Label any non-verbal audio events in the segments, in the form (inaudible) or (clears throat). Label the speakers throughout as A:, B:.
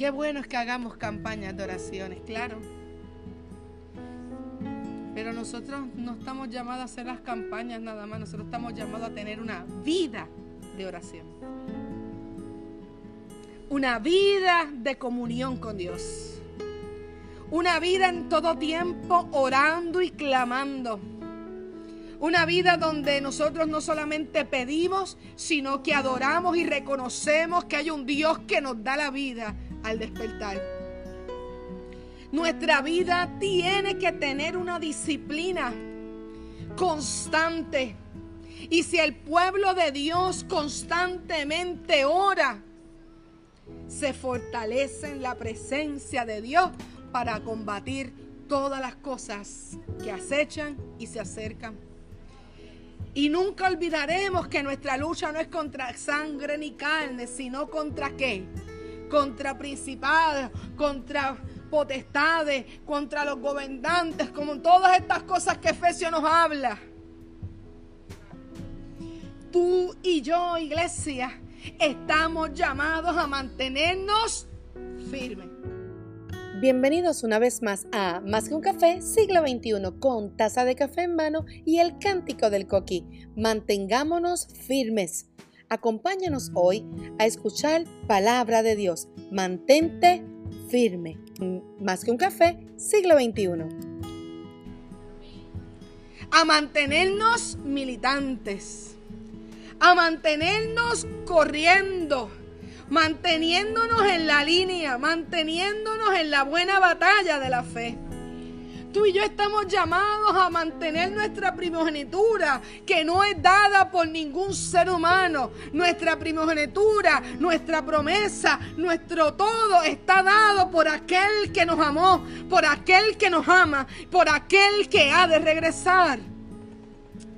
A: qué bueno es que hagamos campañas de oraciones, claro. Pero nosotros no estamos llamados a hacer las campañas nada más, nosotros estamos llamados a tener una vida de oración. Una vida de comunión con Dios. Una vida en todo tiempo orando y clamando. Una vida donde nosotros no solamente pedimos, sino que adoramos y reconocemos que hay un Dios que nos da la vida al despertar. Nuestra vida tiene que tener una disciplina constante. Y si el pueblo de Dios constantemente ora, se fortalece en la presencia de Dios para combatir todas las cosas que acechan y se acercan. Y nunca olvidaremos que nuestra lucha no es contra sangre ni carne, sino contra qué? Contra principados, contra potestades, contra los gobernantes, como todas estas cosas que Efesios nos habla. Tú y yo, iglesia, estamos llamados a mantenernos firmes.
B: Bienvenidos una vez más a Más que un café, siglo XXI, con taza de café en mano y el cántico del coqui. Mantengámonos firmes. Acompáñanos hoy a escuchar palabra de Dios. Mantente firme. Más que un café, siglo XXI.
A: A mantenernos militantes. A mantenernos corriendo manteniéndonos en la línea, manteniéndonos en la buena batalla de la fe. Tú y yo estamos llamados a mantener nuestra primogenitura, que no es dada por ningún ser humano. Nuestra primogenitura, nuestra promesa, nuestro todo está dado por aquel que nos amó, por aquel que nos ama, por aquel que ha de regresar,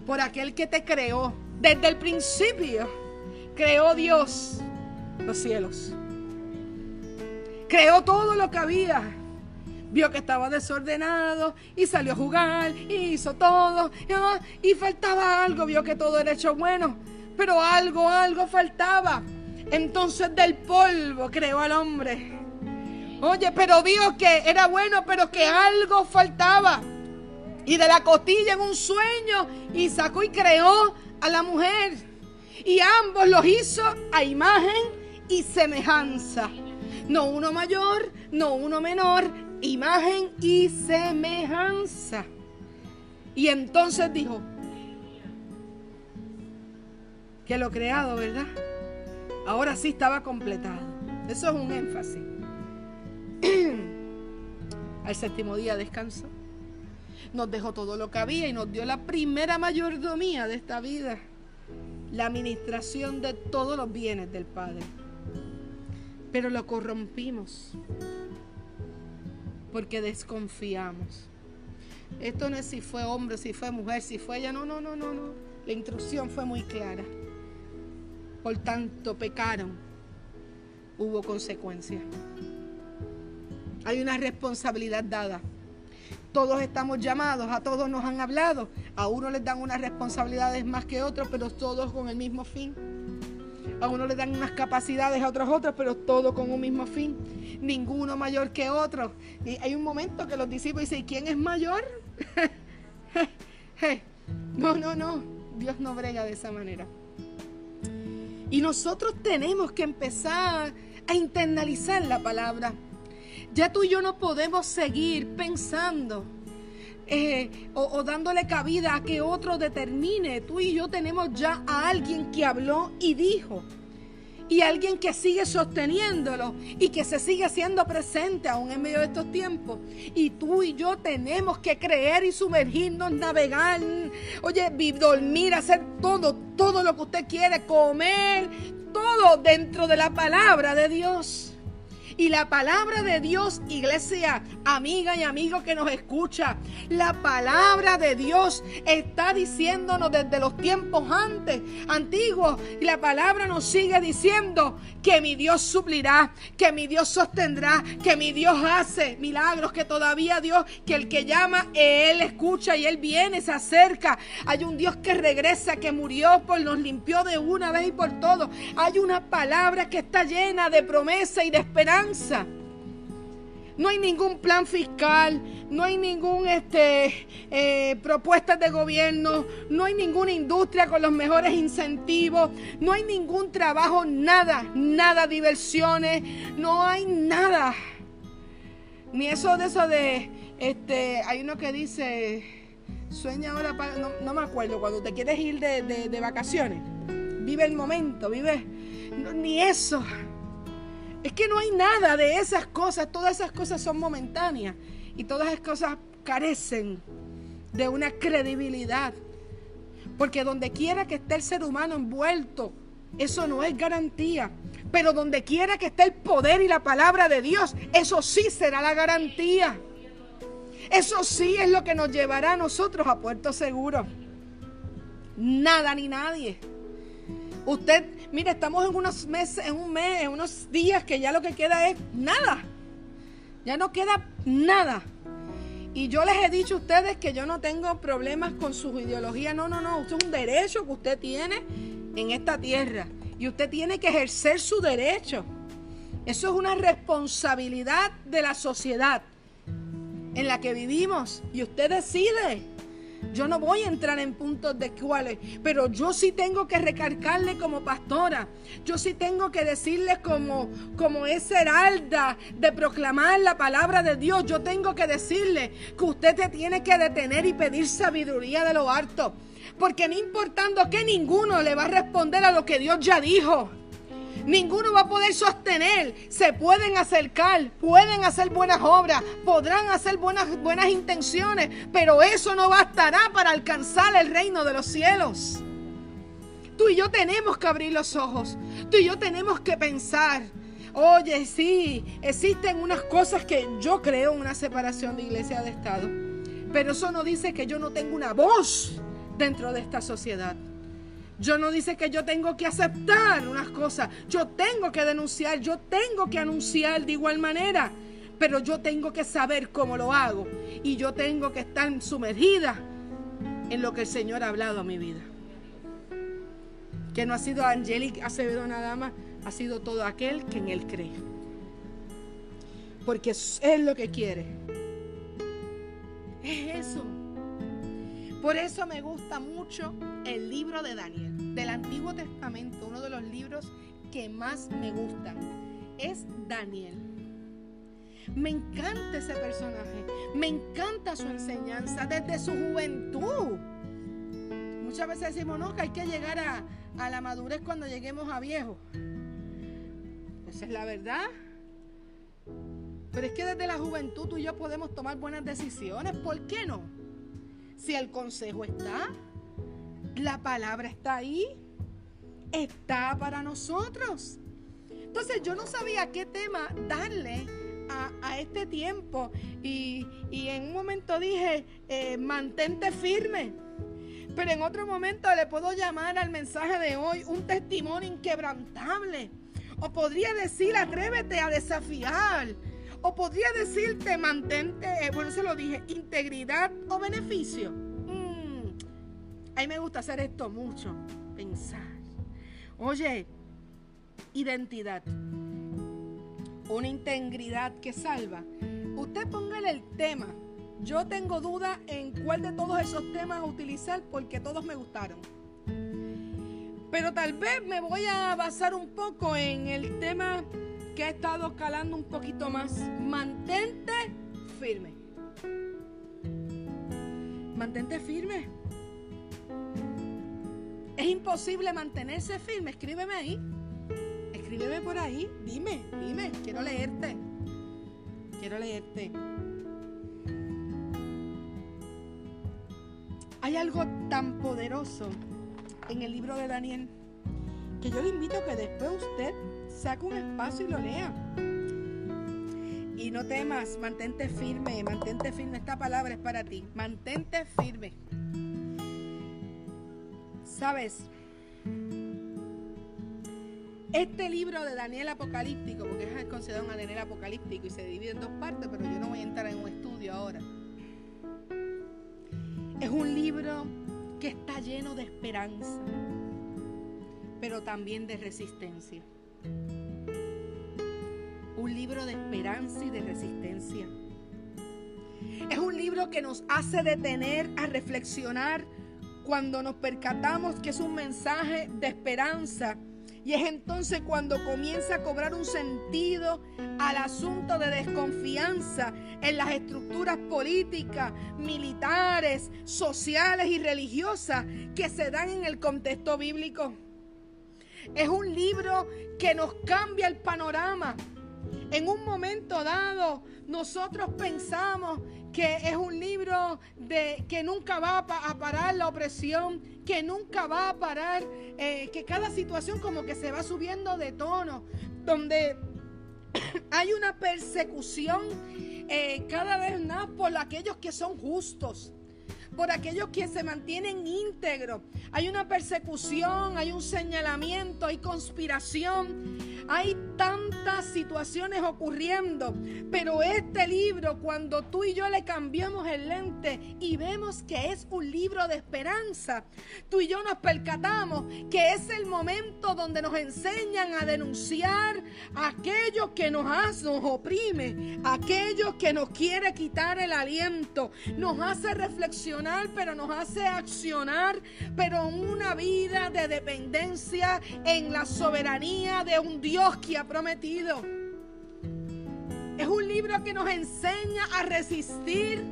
A: por aquel que te creó. Desde el principio creó Dios los cielos. Creó todo lo que había. Vio que estaba desordenado y salió a jugar y hizo todo. Y faltaba algo. Vio que todo era hecho bueno. Pero algo, algo faltaba. Entonces del polvo creó al hombre. Oye, pero vio que era bueno, pero que algo faltaba. Y de la costilla en un sueño y sacó y creó a la mujer. Y ambos los hizo a imagen y semejanza. No uno mayor, no uno menor, imagen y semejanza. Y entonces dijo, que lo creado, ¿verdad? Ahora sí estaba completado. Eso es un énfasis. (clears throat) Al séptimo día descansó. Nos dejó todo lo que había y nos dio la primera mayordomía de esta vida. La administración de todos los bienes del Padre pero lo corrompimos porque desconfiamos. Esto no es si fue hombre, si fue mujer, si fue ella, no, no, no, no, no. La instrucción fue muy clara. Por tanto, pecaron. Hubo consecuencias. Hay una responsabilidad dada. Todos estamos llamados, a todos nos han hablado. A uno les dan unas responsabilidades más que otros, pero todos con el mismo fin. A uno le dan unas capacidades, a otros otras, pero todo con un mismo fin. Ninguno mayor que otro. Y hay un momento que los discípulos dicen, ¿quién es mayor? (laughs) no, no, no. Dios no brega de esa manera. Y nosotros tenemos que empezar a internalizar la palabra. Ya tú y yo no podemos seguir pensando eh, o, o, dándole cabida a que otro determine. Tú y yo tenemos ya a alguien que habló y dijo. Y alguien que sigue sosteniéndolo y que se sigue siendo presente aún en medio de estos tiempos. Y tú y yo tenemos que creer y sumergirnos, navegar, oye, dormir, hacer todo, todo lo que usted quiere, comer, todo dentro de la palabra de Dios. Y la palabra de Dios, iglesia, amiga y amigo que nos escucha, la palabra de Dios está diciéndonos desde los tiempos antes, antiguos, y la palabra nos sigue diciendo que mi Dios suplirá, que mi Dios sostendrá, que mi Dios hace milagros, que todavía Dios, que el que llama, Él escucha y Él viene, se acerca. Hay un Dios que regresa, que murió por nos limpió de una vez y por todo. Hay una palabra que está llena de promesa y de esperanza esperanza. No hay ningún plan fiscal, no hay ningún este, eh, propuestas de gobierno, no hay ninguna industria con los mejores incentivos, no hay ningún trabajo, nada, nada, diversiones, no hay nada. Ni eso de eso de, este, hay uno que dice, sueña ahora, para, no, me acuerdo, cuando te quieres ir de, vacaciones, vive el momento, vive, ni eso. Es que no hay nada de esas cosas, todas esas cosas son momentáneas y todas esas cosas carecen de una credibilidad. Porque donde quiera que esté el ser humano envuelto, eso no es garantía. Pero donde quiera que esté el poder y la palabra de Dios, eso sí será la garantía. Eso sí es lo que nos llevará a nosotros a puerto seguro. Nada ni nadie. Usted, mire, estamos en unos meses, en un mes, en unos días que ya lo que queda es nada. Ya no queda nada. Y yo les he dicho a ustedes que yo no tengo problemas con su ideología. No, no, no. Esto es un derecho que usted tiene en esta tierra. Y usted tiene que ejercer su derecho. Eso es una responsabilidad de la sociedad en la que vivimos. Y usted decide. Yo no voy a entrar en puntos de cuáles, pero yo sí tengo que recargarle como pastora. Yo sí tengo que decirle como, como es heralda de proclamar la palabra de Dios. Yo tengo que decirle que usted se tiene que detener y pedir sabiduría de lo harto. Porque no importando que ninguno le va a responder a lo que Dios ya dijo. Ninguno va a poder sostener. Se pueden acercar, pueden hacer buenas obras, podrán hacer buenas, buenas intenciones, pero eso no bastará para alcanzar el reino de los cielos. Tú y yo tenemos que abrir los ojos. Tú y yo tenemos que pensar. Oye, sí, existen unas cosas que yo creo en una separación de iglesia de Estado. Pero eso no dice que yo no tengo una voz dentro de esta sociedad. Yo no dice que yo tengo que aceptar unas cosas. Yo tengo que denunciar, yo tengo que anunciar de igual manera. Pero yo tengo que saber cómo lo hago. Y yo tengo que estar sumergida en lo que el Señor ha hablado a mi vida. Que no ha sido Angélica Acevedo nada más, ha sido todo aquel que en Él cree. Porque es lo que quiere. Es eso. Por eso me gusta mucho el libro de Daniel, del Antiguo Testamento, uno de los libros que más me gustan. Es Daniel. Me encanta ese personaje, me encanta su enseñanza desde su juventud. Muchas veces decimos, no, que hay que llegar a, a la madurez cuando lleguemos a viejo. Esa es la verdad. Pero es que desde la juventud tú y yo podemos tomar buenas decisiones. ¿Por qué no? Si el consejo está, la palabra está ahí, está para nosotros. Entonces yo no sabía qué tema darle a, este tiempo y, en un momento dije, eh, mantente firme. Pero en otro momento le puedo llamar al mensaje de hoy un testimonio inquebrantable. O podría decir, atrévete a desafiar o podría decirte, mantente, eh, bueno, se lo dije, integridad o beneficio. A mí me gusta hacer esto mucho, pensar. Oye, identidad. Una integridad que salva. Usted póngale el tema. Yo tengo duda en cuál de todos esos temas utilizar porque todos me gustaron. Pero tal vez me voy a basar un poco en el tema que ha estado calando un poquito más. Mantente firme. Mantente firme. Es imposible mantenerse firme. Escríbeme ahí. Escríbeme por ahí. Dime, dime. Quiero leerte. Quiero leerte. Hay algo tan poderoso en el libro de Daniel que yo le invito a que después usted saca un espacio y lo lea. Y no temas, mantente firme, mantente firme. Esta palabra es para ti. Mantente firme. ¿Sabes? Este libro de Daniel Apocalíptico, porque es considerado un Daniel Apocalíptico y se divide en dos partes, pero yo no voy a entrar en un estudio ahora. Es un libro que está lleno de esperanza, pero también de resistencia libro de esperanza y de resistencia. Es un libro que nos hace detener a reflexionar cuando nos percatamos que es un mensaje de esperanza. Y es entonces cuando comienza a cobrar un sentido al asunto de desconfianza en las estructuras políticas, militares, sociales y religiosas que se dan en el contexto bíblico. Es un libro que nos cambia el panorama. En un momento dado, nosotros pensamos que es un libro de que nunca va a parar la opresión, que nunca va a parar, eh, que cada situación como que se va subiendo de tono, donde (coughs) hay una persecución eh, cada vez más por aquellos que son justos por aquellos que se mantienen íntegros. Hay una persecución, hay un señalamiento, hay conspiración, hay tantas situaciones ocurriendo. Pero este libro, cuando tú y yo le cambiamos el lente y vemos que es un libro de esperanza, tú y yo nos percatamos que es el momento donde nos enseñan a denunciar a aquellos que nos, hacen, nos oprime, aquellos que nos quiere quitar el aliento, nos hace reflexionar pero nos hace accionar, pero una vida de dependencia en la soberanía de un Dios que ha prometido. Es un libro que nos enseña a resistir.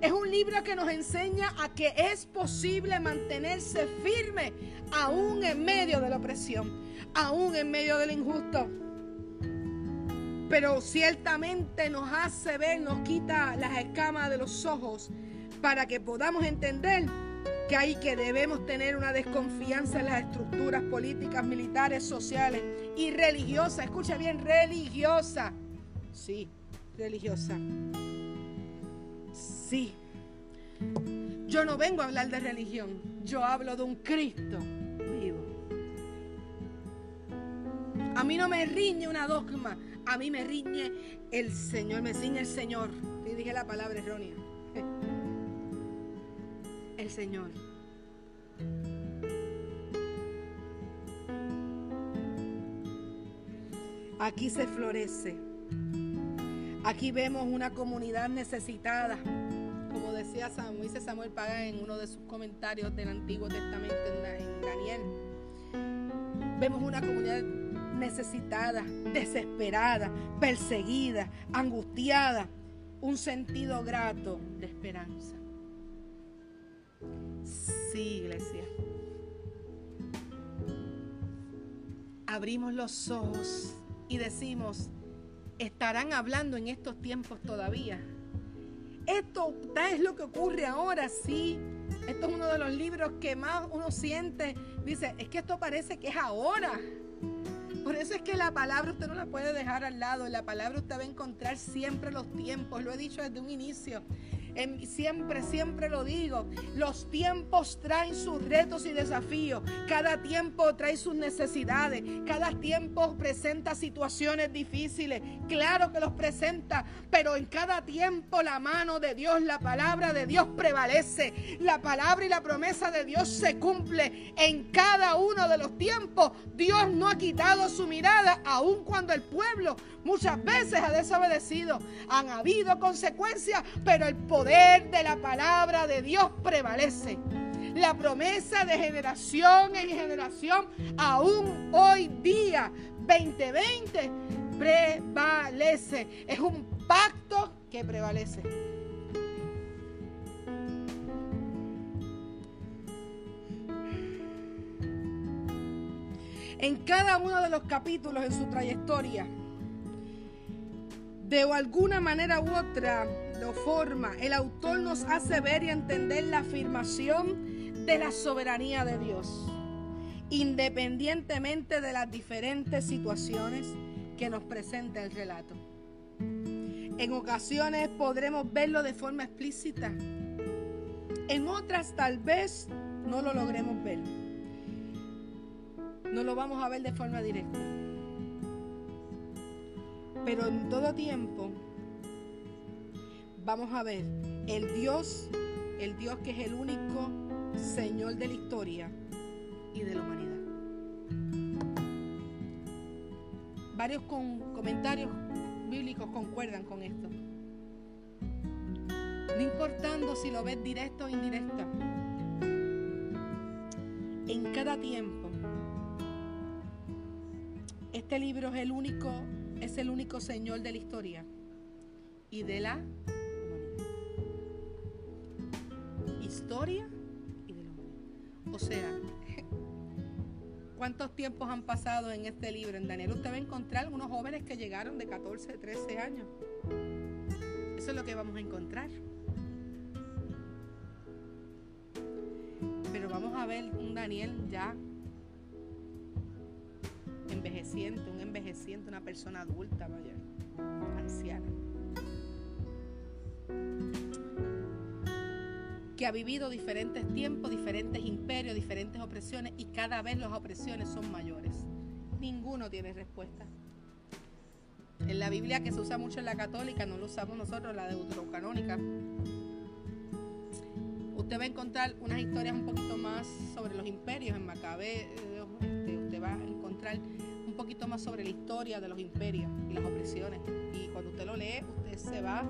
A: Es un libro que nos enseña a que es posible mantenerse firme aún en medio de la opresión, aún en medio del injusto. Pero ciertamente nos hace ver, nos quita las escamas de los ojos para que podamos entender que hay que debemos tener una desconfianza en las estructuras políticas, militares, sociales y religiosas. Escucha bien, religiosa. Sí, religiosa. Sí. Yo no vengo a hablar de religión, yo hablo de un Cristo vivo. A mí no me riñe una dogma, a mí me riñe el Señor, me ciñe el Señor. Y dije la palabra errónea el Señor. Aquí se florece. Aquí vemos una comunidad necesitada. Como decía Samuel, dice Samuel Paga en uno de sus comentarios del Antiguo Testamento en Daniel. Vemos una comunidad necesitada, desesperada, perseguida, angustiada, un sentido grato de esperanza. Iglesia. Abrimos los ojos y decimos, ¿estarán hablando en estos tiempos todavía? Esto es lo que ocurre ahora, sí. Esto es uno de los libros que más uno siente. Dice, es que esto parece que es ahora. Por eso es que la palabra usted no la puede dejar al lado. La palabra usted va a encontrar siempre los tiempos. Lo he dicho desde un inicio siempre, siempre lo digo, los tiempos traen sus retos y desafíos. Cada tiempo trae sus necesidades. Cada tiempo presenta situaciones difíciles. Claro que los presenta, pero en cada tiempo la mano de Dios, la palabra de Dios prevalece. La palabra y la promesa de Dios se cumple en cada uno de los tiempos. Dios no ha quitado su mirada, aun cuando el pueblo muchas veces ha desobedecido. Han habido consecuencias, pero el poder de la palabra de Dios prevalece. La promesa de generación en generación, aún hoy día, 2020, prevalece. Es un pacto que prevalece. En cada uno de los capítulos en su trayectoria, de alguna manera u otra, de forma, el autor nos hace ver y entender la afirmación de la soberanía de Dios, independientemente de las diferentes situaciones que nos presenta el relato. En ocasiones podremos verlo de forma explícita, en otras tal vez no lo logremos ver. No lo vamos a ver de forma directa. Pero en todo tiempo vamos a ver el Dios, el Dios que es el único Señor de la historia y de la humanidad. Varios con comentarios bíblicos concuerdan con esto. No importando si lo ves directo o indirecta. En cada tiempo. Este libro es el único, es el único Señor de la historia y de la historia y de la humanidad. O sea, (laughs) ¿cuántos tiempos han pasado en este libro? En Daniel usted va a encontrar unos jóvenes que llegaron de 14, 13 años. Eso es lo que vamos a encontrar. Pero vamos a ver un Daniel ya envejeciente, un envejeciente, una persona adulta, vaya, anciana. Que ha vivido diferentes tiempos, diferentes imperios, diferentes opresiones y cada vez las opresiones son mayores. Ninguno tiene respuesta. En la Biblia que se usa mucho en la católica, no lo usamos nosotros, la deuterocanónica usted va a encontrar unas historias un poquito más sobre los imperios en Macabe. Este, usted va a encontrar sobre la historia de los imperios y las opresiones. Y cuando usted lo lee, usted se va,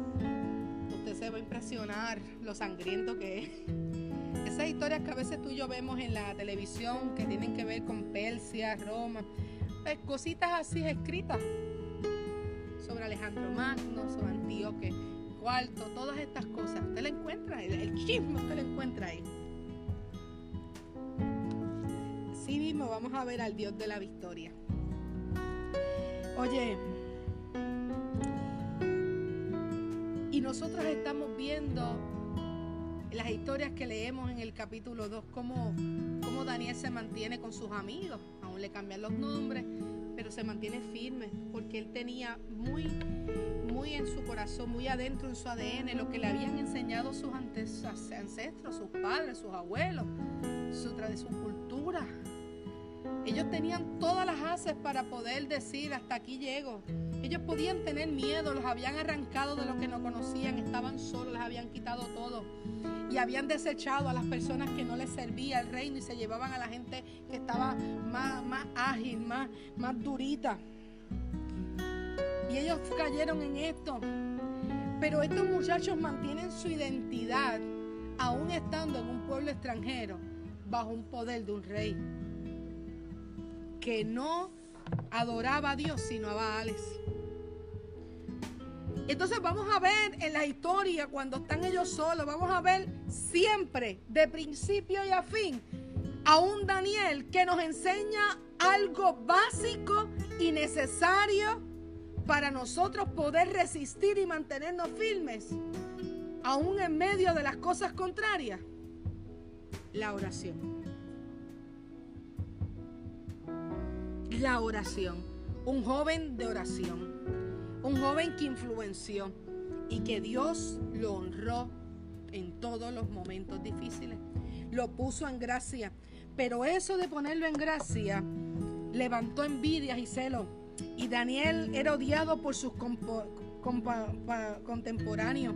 A: usted se va a impresionar lo sangriento que es. (laughs) Esas historias que a veces tú y yo vemos en la televisión que tienen que ver con Persia, Roma, pues, cositas así escritas sobre Alejandro Magno, sobre Antíoque cuarto, todas estas cosas. Usted la encuentra, el, el chisme usted lo encuentra ahí. Sí mismo vamos a ver al Dios de la victoria. Oye, y nosotros estamos viendo las historias que leemos en el capítulo 2, cómo, Daniel se mantiene con sus amigos, aún le cambian los nombres, pero se mantiene firme, porque él tenía muy, muy en su corazón, muy adentro en su ADN, lo que le habían enseñado sus ancestros, sus padres, sus abuelos, su, su cultura. Ellos tenían todas las haces para poder decir, hasta aquí llego. Ellos podían tener miedo, los habían arrancado de lo que no conocían, estaban solos, les habían quitado todo y habían desechado a las personas que no les servía el reino y se llevaban a la gente que estaba más, más ágil, más, más durita. Y ellos cayeron en esto. Pero estos muchachos mantienen su identidad aún estando en un pueblo extranjero bajo un poder de un rey que no adoraba a Dios sino a Baales. Entonces vamos a ver en la historia, cuando están ellos solos, vamos a ver siempre, de principio y a fin, a un Daniel que nos enseña algo básico y necesario para nosotros poder resistir y mantenernos firmes, aún en medio de las cosas contrarias. La oración. La oración. Un joven de oración un joven que influenció y que Dios lo honró en todos los momentos difíciles. Lo puso en gracia. Pero eso de ponerlo en gracia levantó envidias y celos. Y Daniel era odiado por sus contemporáneos.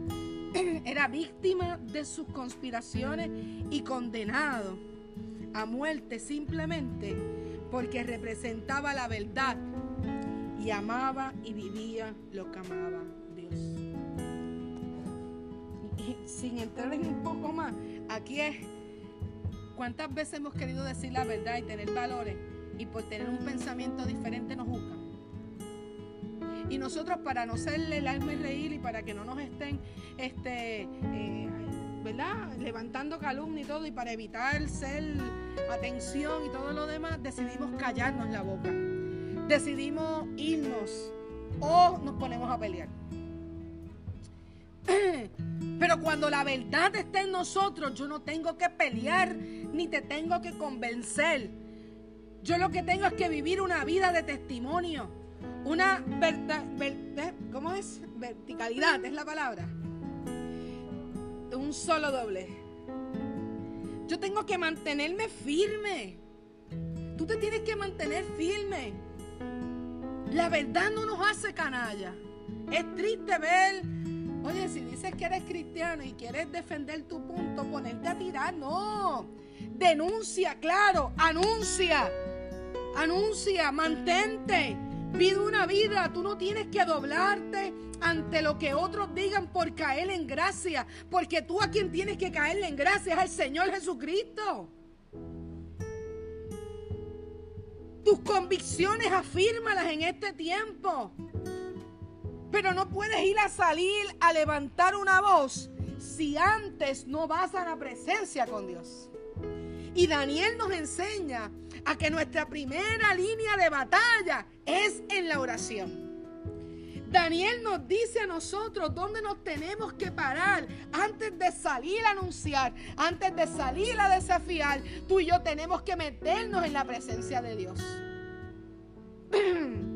A: (clears throat) Era víctima de sus conspiraciones y condenado a muerte simplemente porque representaba la verdad y amaba y vivía lo que amaba Dios. Y sin entrar en un poco más, aquí es cuántas veces hemos querido decir la verdad y tener valores y por tener un pensamiento diferente nos juzgan. Y nosotros para no serle el alma y reír y para que no nos estén este, eh, ¿verdad? levantando calumnia y todo y para evitar ser atención y todo lo demás, decidimos callarnos la boca decidimos irnos o nos ponemos a pelear. (clears throat) Pero cuando la verdad está en nosotros, yo no tengo que pelear ni te tengo que convencer. Yo lo que tengo es que vivir una vida de testimonio. Una verdad, ¿eh? ¿cómo es? Verticalidad es la palabra. Un solo doble. Yo tengo que mantenerme firme. Tú te tienes que mantener firme. La verdad no nos hace canalla. Es triste ver, oye, si dices que eres cristiano y quieres defender tu punto, ponerte a tirar, no. Denuncia, claro, anuncia, anuncia, mantente, Vive una vida, tú no tienes que doblarte ante lo que otros digan por caer en gracia, porque tú a quien tienes que caerle en gracia es al Señor Jesucristo. Tus convicciones afírmalas en este tiempo. Pero no puedes ir a salir a levantar una voz si antes no vas a la presencia con Dios. Y Daniel nos enseña a que nuestra primera línea de batalla es en la oración. Daniel nos dice a nosotros dónde nos tenemos que parar antes de salir a anunciar, antes de salir a desafiar. Tú y yo tenemos que meternos en la presencia de Dios. (clears throat)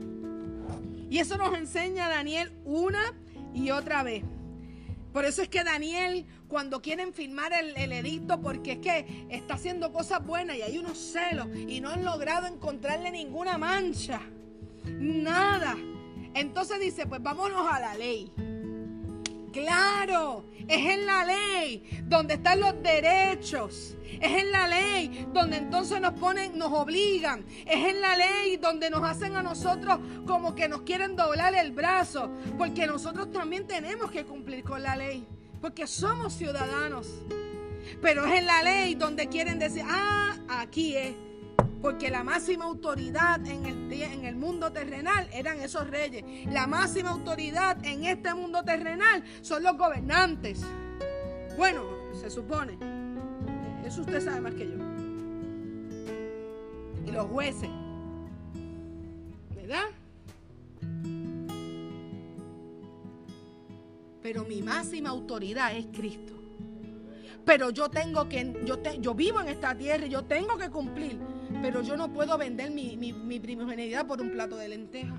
A: Y eso nos enseña Daniel una y otra vez. Por eso es que Daniel, cuando quieren firmar el, edicto, porque es que está haciendo cosas buenas y hay unos celos y no han logrado encontrarle ninguna mancha, nada. Entonces dice, pues vámonos a la ley. Claro, es en la ley donde están los derechos. Es en la ley donde entonces nos ponen, nos obligan. Es en la ley donde nos hacen a nosotros como que nos quieren doblar el brazo. Porque nosotros también tenemos que cumplir con la ley. Porque somos ciudadanos. Pero es en la ley donde quieren decir, ah, aquí es. Porque la máxima autoridad en el, en el mundo terrenal eran esos reyes. La máxima autoridad en este mundo terrenal son los gobernantes. Bueno, se supone. Eso usted sabe más que yo. Y los jueces. ¿Verdad? Pero mi máxima autoridad es Cristo. Pero yo tengo que, yo, yo vivo en esta tierra y yo tengo que cumplir pero yo no puedo vender mi, mi, primogenialidad por un plato de lentejas.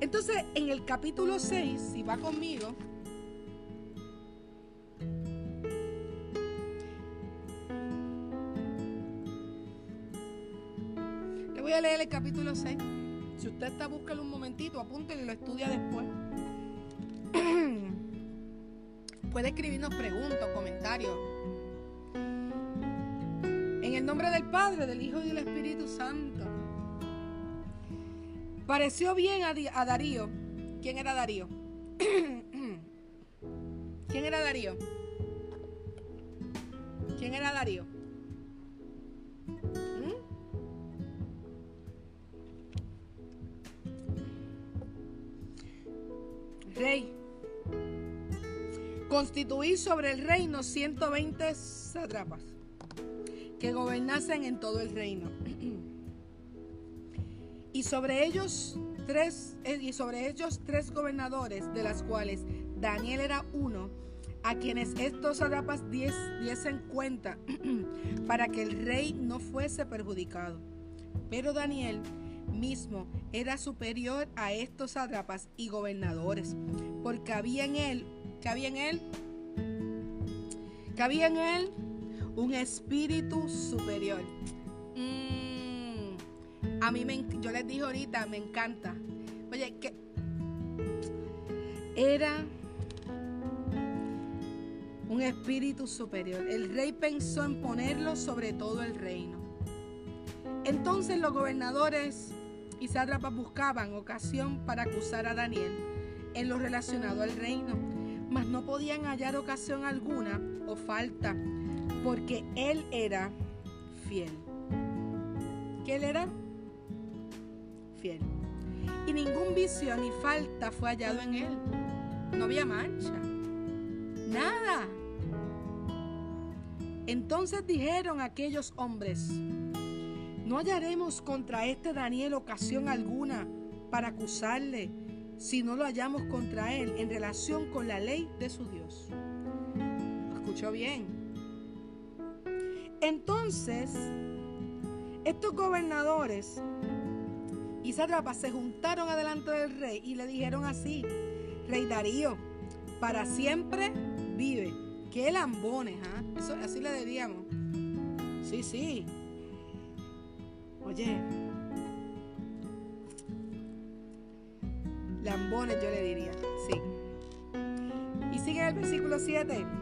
A: Entonces, en el capítulo 6, si va conmigo, le voy a leer el capítulo 6. Si usted está, búsquelo un momentito, apúntelo y lo estudia después. (clears throat) Puede escribirnos preguntas, comentarios. En nombre del Padre, del Hijo y del Espíritu Santo. Pareció bien a, Darío. (clears throat) ¿Quién era Darío? ¿Quién era Darío? ¿Quién era Darío? Rey. Constituir sobre el reino 120 satrapas que gobernasen en todo el reino. y sobre ellos tres eh, y sobre ellos tres gobernadores, de las cuales Daniel era uno, a quienes estos arapas diesen cuenta (clears throat) para que el rey no fuese perjudicado. Pero Daniel mismo era superior a estos atrapas y gobernadores, porque había en él, que había en él, que había en él un espíritu superior. Mm, a mí me, yo les dije ahorita, me encanta. Oye, que era un espíritu superior. El rey pensó en ponerlo sobre todo el reino. Entonces los gobernadores y sátrapas buscaban ocasión para acusar a Daniel en lo relacionado al reino, mas no podían hallar ocasión alguna o falta porque él era fiel. ¿Qué él era? Fiel. Y ningún vicio ni falta fue hallado en él. No había mancha. Nada. Entonces dijeron aquellos hombres, no hallaremos contra este Daniel ocasión alguna para acusarle si no lo hallamos contra él en relación con la ley de su Dios. ¿Escuchó bien? Entonces, estos gobernadores y sátrapas se juntaron adelante del rey y le dijeron así, Rey Darío, para siempre vive. Qué lambones, ¿ah? Eso, así le diríamos. Sí, sí. Oye. Lambones yo le diría, sí. Y sigue el versículo 7.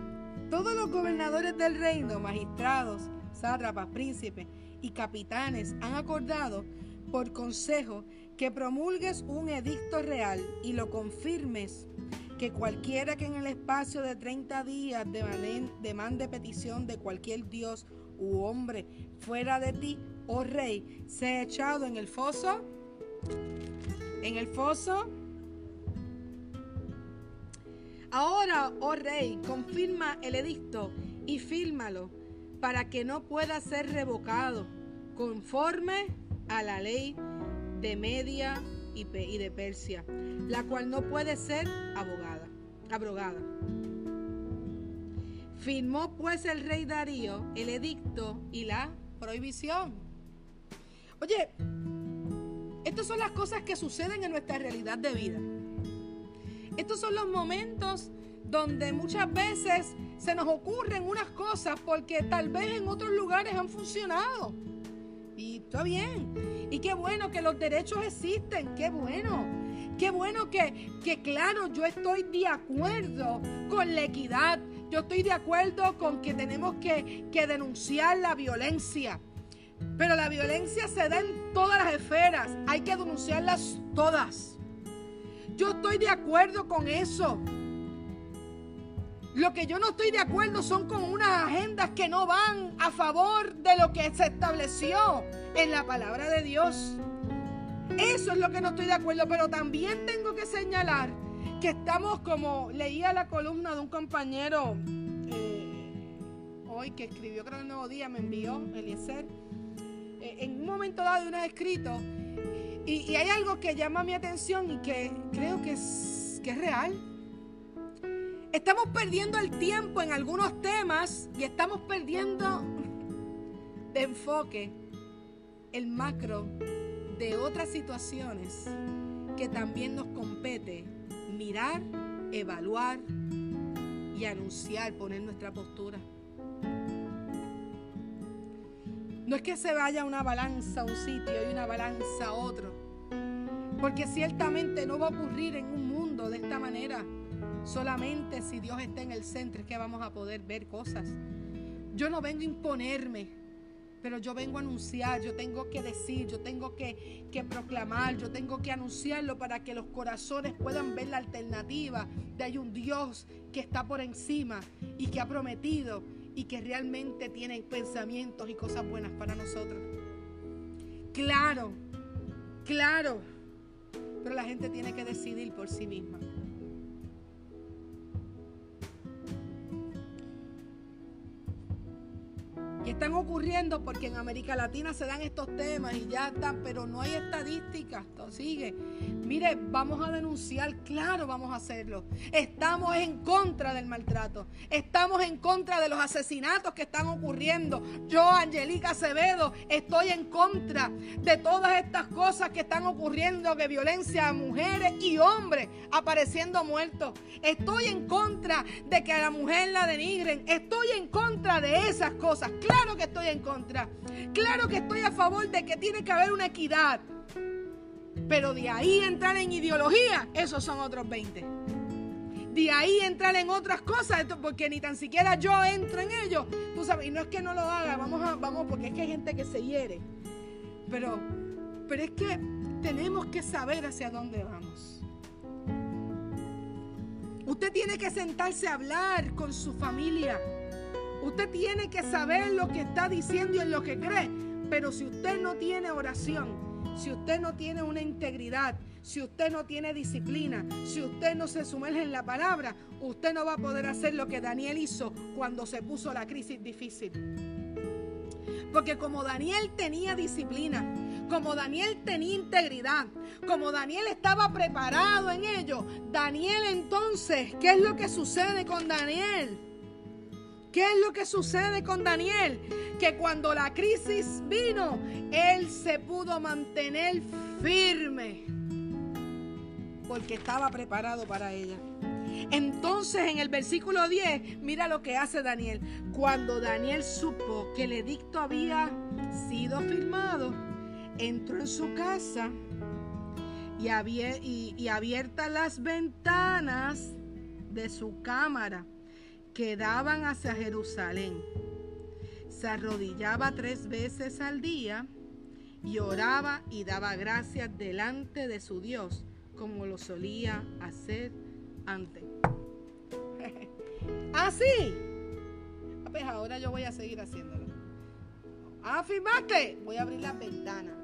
A: Todos los gobernadores del reino, magistrados, sátrapas, príncipes y capitanes han acordado por consejo que promulgues un edicto real y lo confirmes, que cualquiera que en el espacio de 30 días demande petición de cualquier dios u hombre fuera de ti, oh rey, sea echado en el foso, en el foso. Ahora, oh rey, confirma el edicto y fírmalo para que no pueda ser revocado conforme a la ley de Media y de Persia, la cual no puede ser abogada, abrogada. Firmó pues el rey Darío el edicto y la prohibición. Oye, estas son las cosas que suceden en nuestra realidad de vida. Estos son los momentos donde muchas veces se nos ocurren unas cosas porque tal vez en otros lugares han funcionado. Y está bien. Y qué bueno que los derechos existen, qué bueno. Qué bueno que, que claro, yo estoy de acuerdo con la equidad. Yo estoy de acuerdo con que tenemos que, que denunciar la violencia. Pero la violencia se da en todas las esferas. Hay que denunciarlas todas. Yo estoy de acuerdo con eso. Lo que yo no estoy de acuerdo son con unas agendas que no van a favor de lo que se estableció en la palabra de Dios. Eso es lo que no estoy de acuerdo, pero también tengo que señalar que estamos como leía la columna de un compañero eh, hoy que escribió, creo que el nuevo día me envió, Eliezer, eh, en un momento dado de un escrito, y, hay algo que llama mi atención y que creo que es, que es real. Estamos perdiendo el tiempo en algunos temas y estamos perdiendo de enfoque el macro de otras situaciones que también nos compete mirar, evaluar y anunciar, poner nuestra postura. No es que se vaya una balanza a un sitio y una balanza a otro, porque ciertamente no va a ocurrir en un mundo de esta manera. Solamente si Dios está en el centro es que vamos a poder ver cosas. Yo no vengo a imponerme, pero yo vengo a anunciar, yo tengo que decir, yo tengo que, que, proclamar, yo tengo que anunciarlo para que los corazones puedan ver la alternativa de hay un Dios que está por encima y que ha prometido y que realmente tiene pensamientos y cosas buenas para nosotros. Claro, claro, pero la gente tiene que decidir por sí misma. Y están ocurriendo porque en América Latina se dan estos temas y ya están, pero no hay estadísticas. Sigue. Mire, vamos a denunciar, claro, vamos a hacerlo. Estamos en contra del maltrato. Estamos en contra de los asesinatos que están ocurriendo. Yo, Angelica Acevedo, estoy en contra de todas estas cosas que están ocurriendo, de violencia a mujeres y hombres apareciendo muertos. Estoy en contra de que a la mujer la denigren. Estoy en contra de esas cosas. Claro que estoy en contra. Claro que estoy a favor de que tiene que haber una equidad. Pero de ahí entrar en ideología, esos son otros 20. De ahí entrar en otras cosas, porque ni tan siquiera yo entro en ello. Tú sabes, y no es que no lo haga, vamos a, vamos, porque es que hay gente que se hiere. Pero, pero es que tenemos que saber hacia dónde vamos. Usted tiene que sentarse a hablar con su familia Usted tiene que saber lo que está diciendo y en lo que cree. Pero si usted no tiene oración, si usted no tiene una integridad, si usted no tiene disciplina, si usted no se sumerge en la palabra, usted no va a poder hacer lo que Daniel hizo cuando se puso la crisis difícil. Porque como Daniel tenía disciplina, como Daniel tenía integridad, como Daniel estaba preparado en ello, Daniel entonces, ¿qué es lo que sucede con Daniel? ¿Qué es lo que sucede con Daniel? Que cuando la crisis vino, él se pudo mantener firme porque estaba preparado para ella. Entonces en el versículo 10, mira lo que hace Daniel. Cuando Daniel supo que el edicto había sido firmado, entró en su casa y, y, y abiertas las ventanas de su cámara que daban hacia Jerusalén. Se arrodillaba tres veces al día y oraba y daba gracias delante de su Dios como lo solía hacer antes. (laughs) Así. Ah, pues ahora yo voy a seguir haciéndolo. Afirmaste. Voy a abrir las ventanas.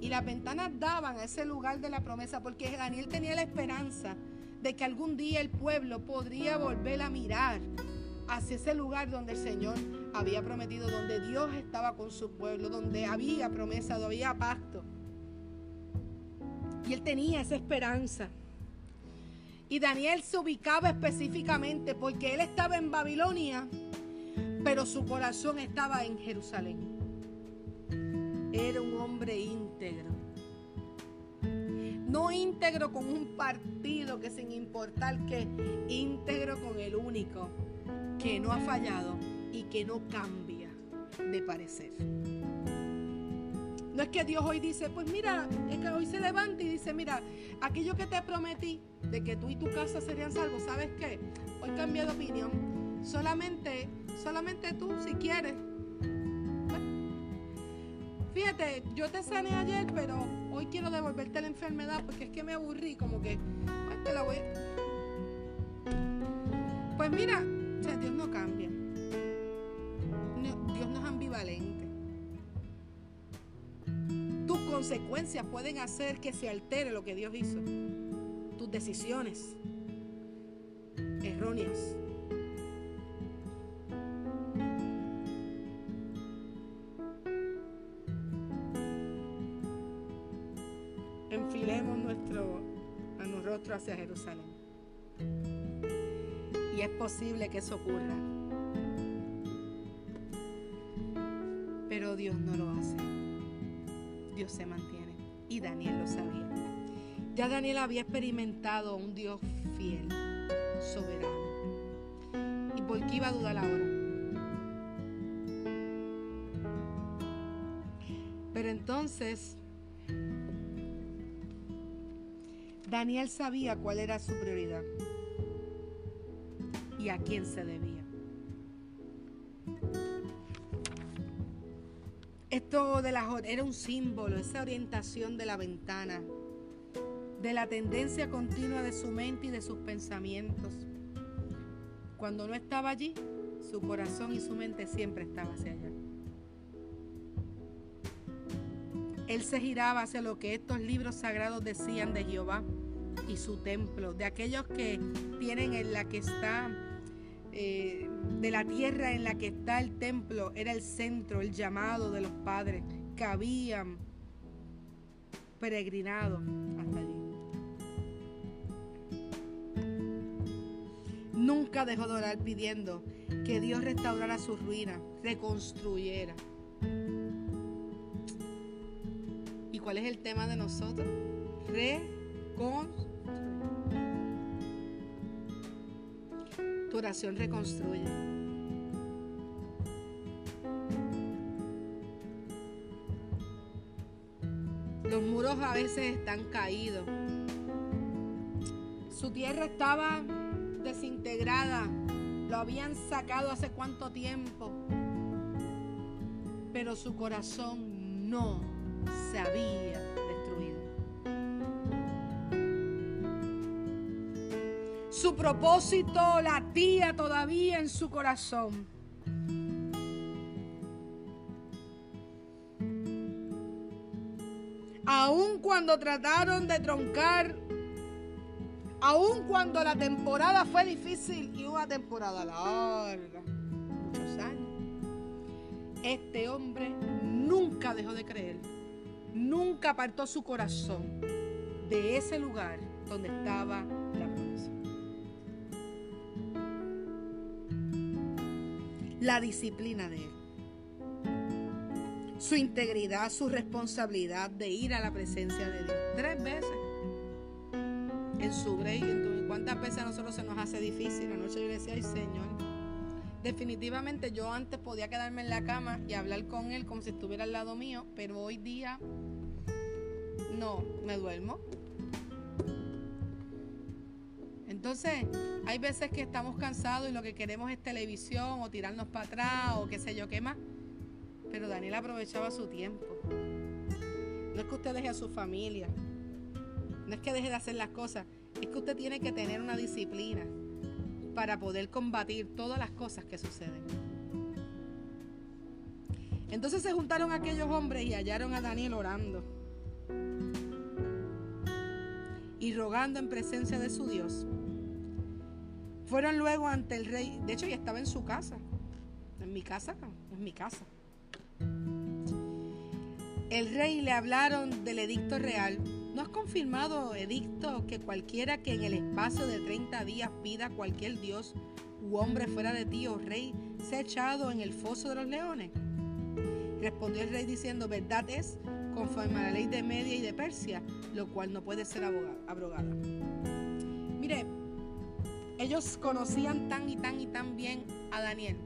A: Y las ventanas daban a ese lugar de la promesa porque Daniel tenía la esperanza de que algún día el pueblo podría volver a mirar hacia ese lugar donde el Señor había prometido, donde Dios estaba con su pueblo, donde había promesa, donde había pacto. Y él tenía esa esperanza. Y Daniel se ubicaba específicamente porque él estaba en Babilonia, pero su corazón estaba en Jerusalén. Era un hombre íntegro. No íntegro con un partido que sin importar que, íntegro con el único que no ha fallado y que no cambia de parecer. No es que Dios hoy dice, pues mira, es que hoy se levanta y dice, mira, aquello que te prometí de que tú y tu casa serían salvos, ¿sabes qué? Hoy cambié de opinión. Solamente, solamente tú si quieres. fíjate, yo te sané ayer, pero hoy quiero devolverte la enfermedad porque es que me aburrí, como que, pues. Pues mira, Dios no cambia. Dios no es ambivalente. Tus consecuencias pueden hacer que se altere lo que Dios hizo. Tus decisiones erróneas. Enfilemos nuestro, nuestro rostro hacia Jerusalén posible que eso ocurra. Pero Dios no lo hace. Dios se mantiene. Y Daniel lo sabía. Ya Daniel había experimentado un Dios fiel, soberano. ¿Y por qué iba a dudar ahora? Pero entonces, Daniel sabía cuál era su prioridad y a quién se debía. Esto de la era un símbolo, esa orientación de la ventana, de la tendencia continua de su mente y de sus pensamientos. Cuando no estaba allí, su corazón y su mente siempre estaban hacia allá. Él se giraba hacia lo que estos libros sagrados decían de Jehová y su templo, de aquellos que tienen en la que está eh, de la tierra en la que está el templo era el centro, el llamado de los padres que habían peregrinado hasta allí. Nunca dejó de orar pidiendo que Dios restaurara su ruina, reconstruyera. ¿Y cuál es el tema de nosotros? Reconstruir. Tu oración reconstruye. Los muros a veces están caídos. Su tierra estaba desintegrada. Lo habían sacado hace cuánto tiempo. Pero su corazón no se Su propósito latía todavía en su corazón. Aun cuando trataron de troncar, aun cuando la temporada fue difícil y una temporada larga, muchos años, este hombre nunca dejó de creer, nunca apartó su corazón de ese lugar donde estaba la disciplina de Él. Su integridad, su responsabilidad de ir a la presencia de Dios. Tres veces. En su break. ¿Cuántas veces a nosotros se nos hace difícil? Anoche yo le decía, ay Señor. Definitivamente yo antes podía quedarme en la cama y hablar con Él como si estuviera al lado mío, pero hoy día no, me duermo. Entonces, hay veces que estamos cansados y lo que queremos es televisión o tirarnos para atrás o qué sé yo qué más. Pero Daniel aprovechaba su tiempo. No es que usted deje a su familia. No es que deje de hacer las cosas. Es que usted tiene que tener una disciplina para poder combatir todas las cosas que suceden. Entonces se juntaron aquellos hombres y hallaron a Daniel orando y rogando en presencia de su Dios. Fueron luego ante el rey, de hecho ya estaba en su casa, en mi casa, en mi casa. El rey le hablaron del edicto real. ¿No has confirmado, edicto, que cualquiera que en el espacio de 30 días pida a cualquier dios u hombre fuera de ti, oh rey, sea echado en el foso de los leones? Respondió el rey diciendo, verdad es, conforme a la ley de Media y de Persia, lo cual no puede ser abrogada. Mire, ellos conocían tan y tan y tan bien a Daniel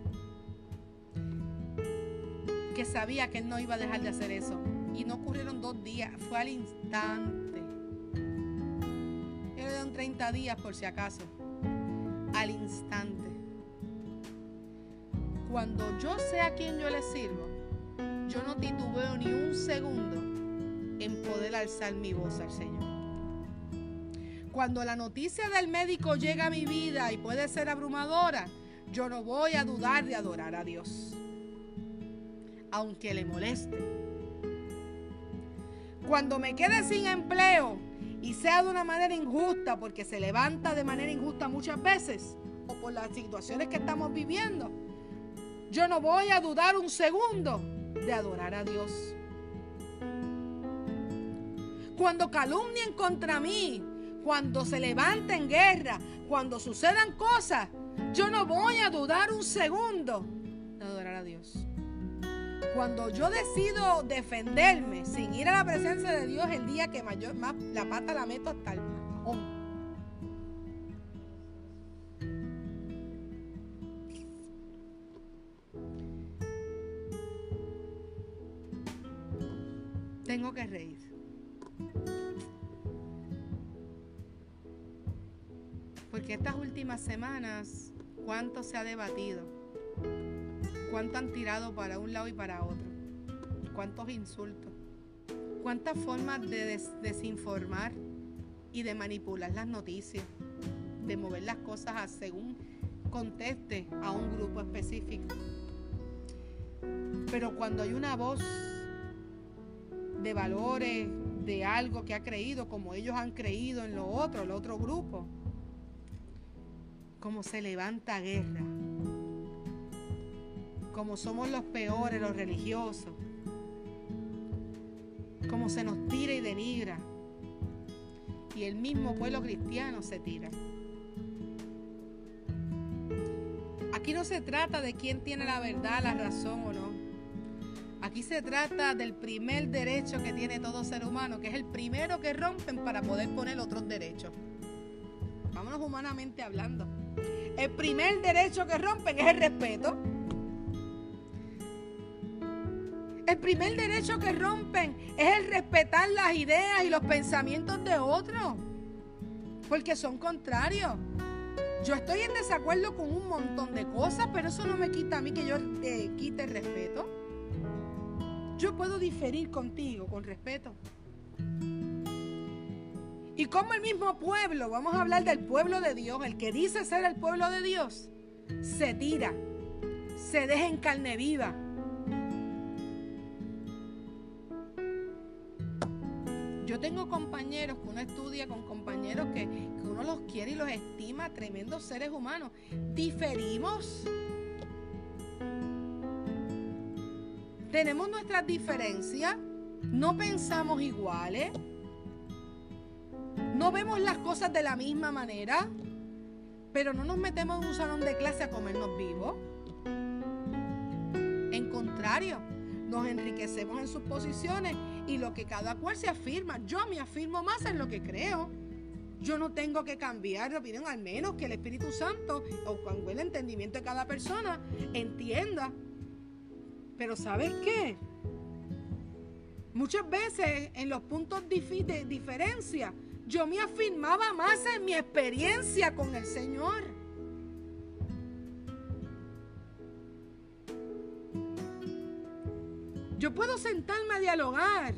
A: que sabía que él no iba a dejar de hacer eso. Y no ocurrieron dos días, fue al instante. Era de 30 días por si acaso. Al instante. Cuando yo sé a quién yo le sirvo, yo no titubeo ni un segundo en poder alzar mi voz al Señor. Cuando la noticia del médico llega a mi vida y puede ser abrumadora, yo no voy a dudar de adorar a Dios, aunque le moleste. Cuando me quede sin empleo y sea de una manera injusta, porque se levanta de manera injusta muchas veces, o por las situaciones que estamos viviendo, yo no voy a dudar un segundo de adorar a Dios. Cuando calumnien contra mí, cuando se levanten guerra, cuando sucedan cosas, yo no voy a dudar un segundo de adorar a Dios. Cuando yo decido defenderme sin ir a la presencia de Dios el día que mayor más la pata la meto hasta el Tengo que reír. Porque estas últimas semanas, ¿cuánto se ha debatido? ¿Cuánto han tirado para un lado y para otro? ¿Cuántos insultos? ¿Cuántas formas de desinformar y de manipular las noticias? De mover las cosas a según conteste a un grupo específico. Pero cuando hay una voz de valores, de algo que ha creído, como ellos han creído en lo otro, el otro grupo. Como se levanta guerra. Como somos los peores, los religiosos. Como se nos tira y denigra. Y el mismo pueblo cristiano se tira. Aquí no se trata de quién tiene la verdad, la razón o no. Aquí se trata del primer derecho que tiene todo ser humano, que es el primero que rompen para poder poner otros derechos. Vámonos humanamente hablando. El primer derecho que rompen es el respeto. El primer derecho que rompen es el respetar las ideas y los pensamientos de otros, porque son contrarios. Yo estoy en desacuerdo con un montón de cosas, pero eso no me quita a mí que yo te quite el respeto. Yo puedo diferir contigo con respeto. Y como el mismo pueblo, vamos a hablar del pueblo de Dios, el que dice ser el pueblo de Dios, se tira, se deja en carne viva. Yo tengo compañeros que uno estudia con compañeros que, que uno los quiere y los estima, tremendos seres humanos. Diferimos. tenemos nuestras diferencias, no pensamos iguales, no vemos las cosas de la misma manera, pero no nos metemos en un salón de clase a comernos vivos. En contrario, nos enriquecemos en sus posiciones y lo que cada cual se afirma. Yo me afirmo más en lo que creo. Yo no tengo que cambiar de opinión, al menos que el Espíritu Santo o con el entendimiento de cada persona entienda pero ¿sabes qué? Muchas veces en los puntos de diferencia, yo me afirmaba más en mi experiencia con el Señor. Yo puedo sentarme a dialogar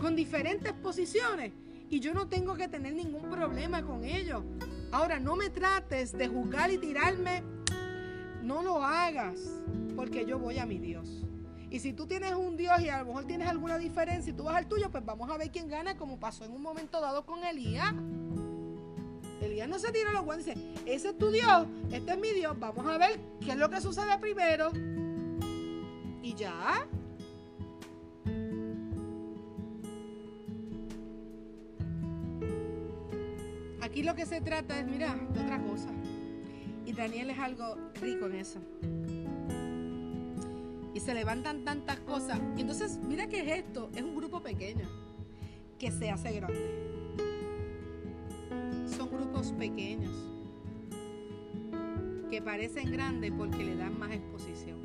A: con diferentes posiciones y yo no tengo que tener ningún problema con ello. Ahora, no me trates de juzgar y tirarme. No lo hagas, porque yo voy a mi Dios. Y si tú tienes un Dios y a lo mejor tienes alguna diferencia y tú vas al tuyo, pues vamos a ver quién gana, como pasó en un momento dado con Elías. Elías no se tira los guantes y dice, ese es tu Dios, este es mi Dios, vamos a ver qué es lo que sucede primero. Y ya. Aquí lo que se trata es, mira, de otra cosa. Y Daniel es algo rico en eso. Y se levantan tantas cosas. Y entonces, mira qué es esto. Es un grupo pequeño que se hace grande son grupos pequeños que parecen grandes porque le dan más exposición.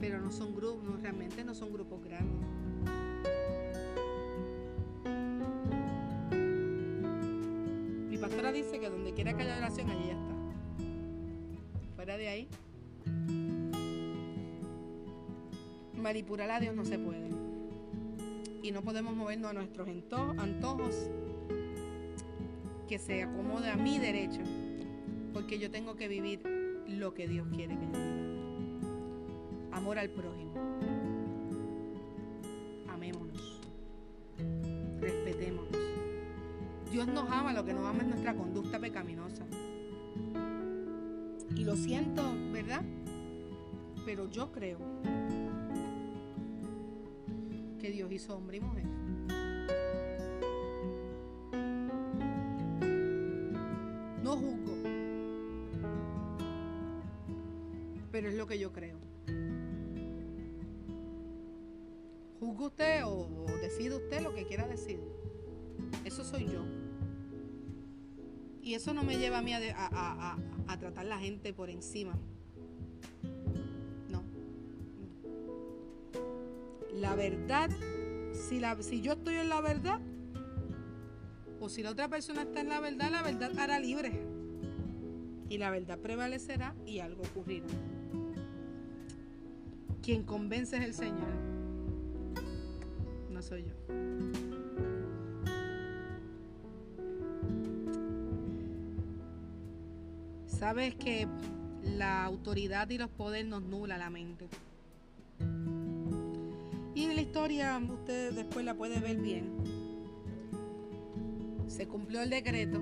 A: Pero no son grupos, realmente no son grupos grandes. Mi pastora dice que donde quiera que haya oración, allí ya está. Fuera de ahí, manipular a Dios no se puede y no podemos movernos a nuestros antojos que se acomode a mi derecho, porque yo tengo que vivir lo que Dios quiere que yo viva. Amor al prójimo. Amémonos. Respetémonos. Dios nos ama, lo que nos ama es nuestra conducta pecaminosa. Y lo siento, ¿verdad? Pero yo creo Dios hizo hombre y mujer. No juzgo, pero es lo que yo creo. Juzgue usted o, decide usted lo que quiera decir. Eso soy yo. Y eso no me lleva a mí a, a, a tratar la gente por encima. la verdad, si, si yo estoy en la verdad, o si la otra persona está en la verdad, la verdad hará libre. Y la verdad prevalecerá y algo ocurrirá. Quien convence es el Señor. No soy yo. Sabes que la autoridad y los poderes nos nula la mente. Y la historia usted después la puede ver bien. Se cumplió el decreto.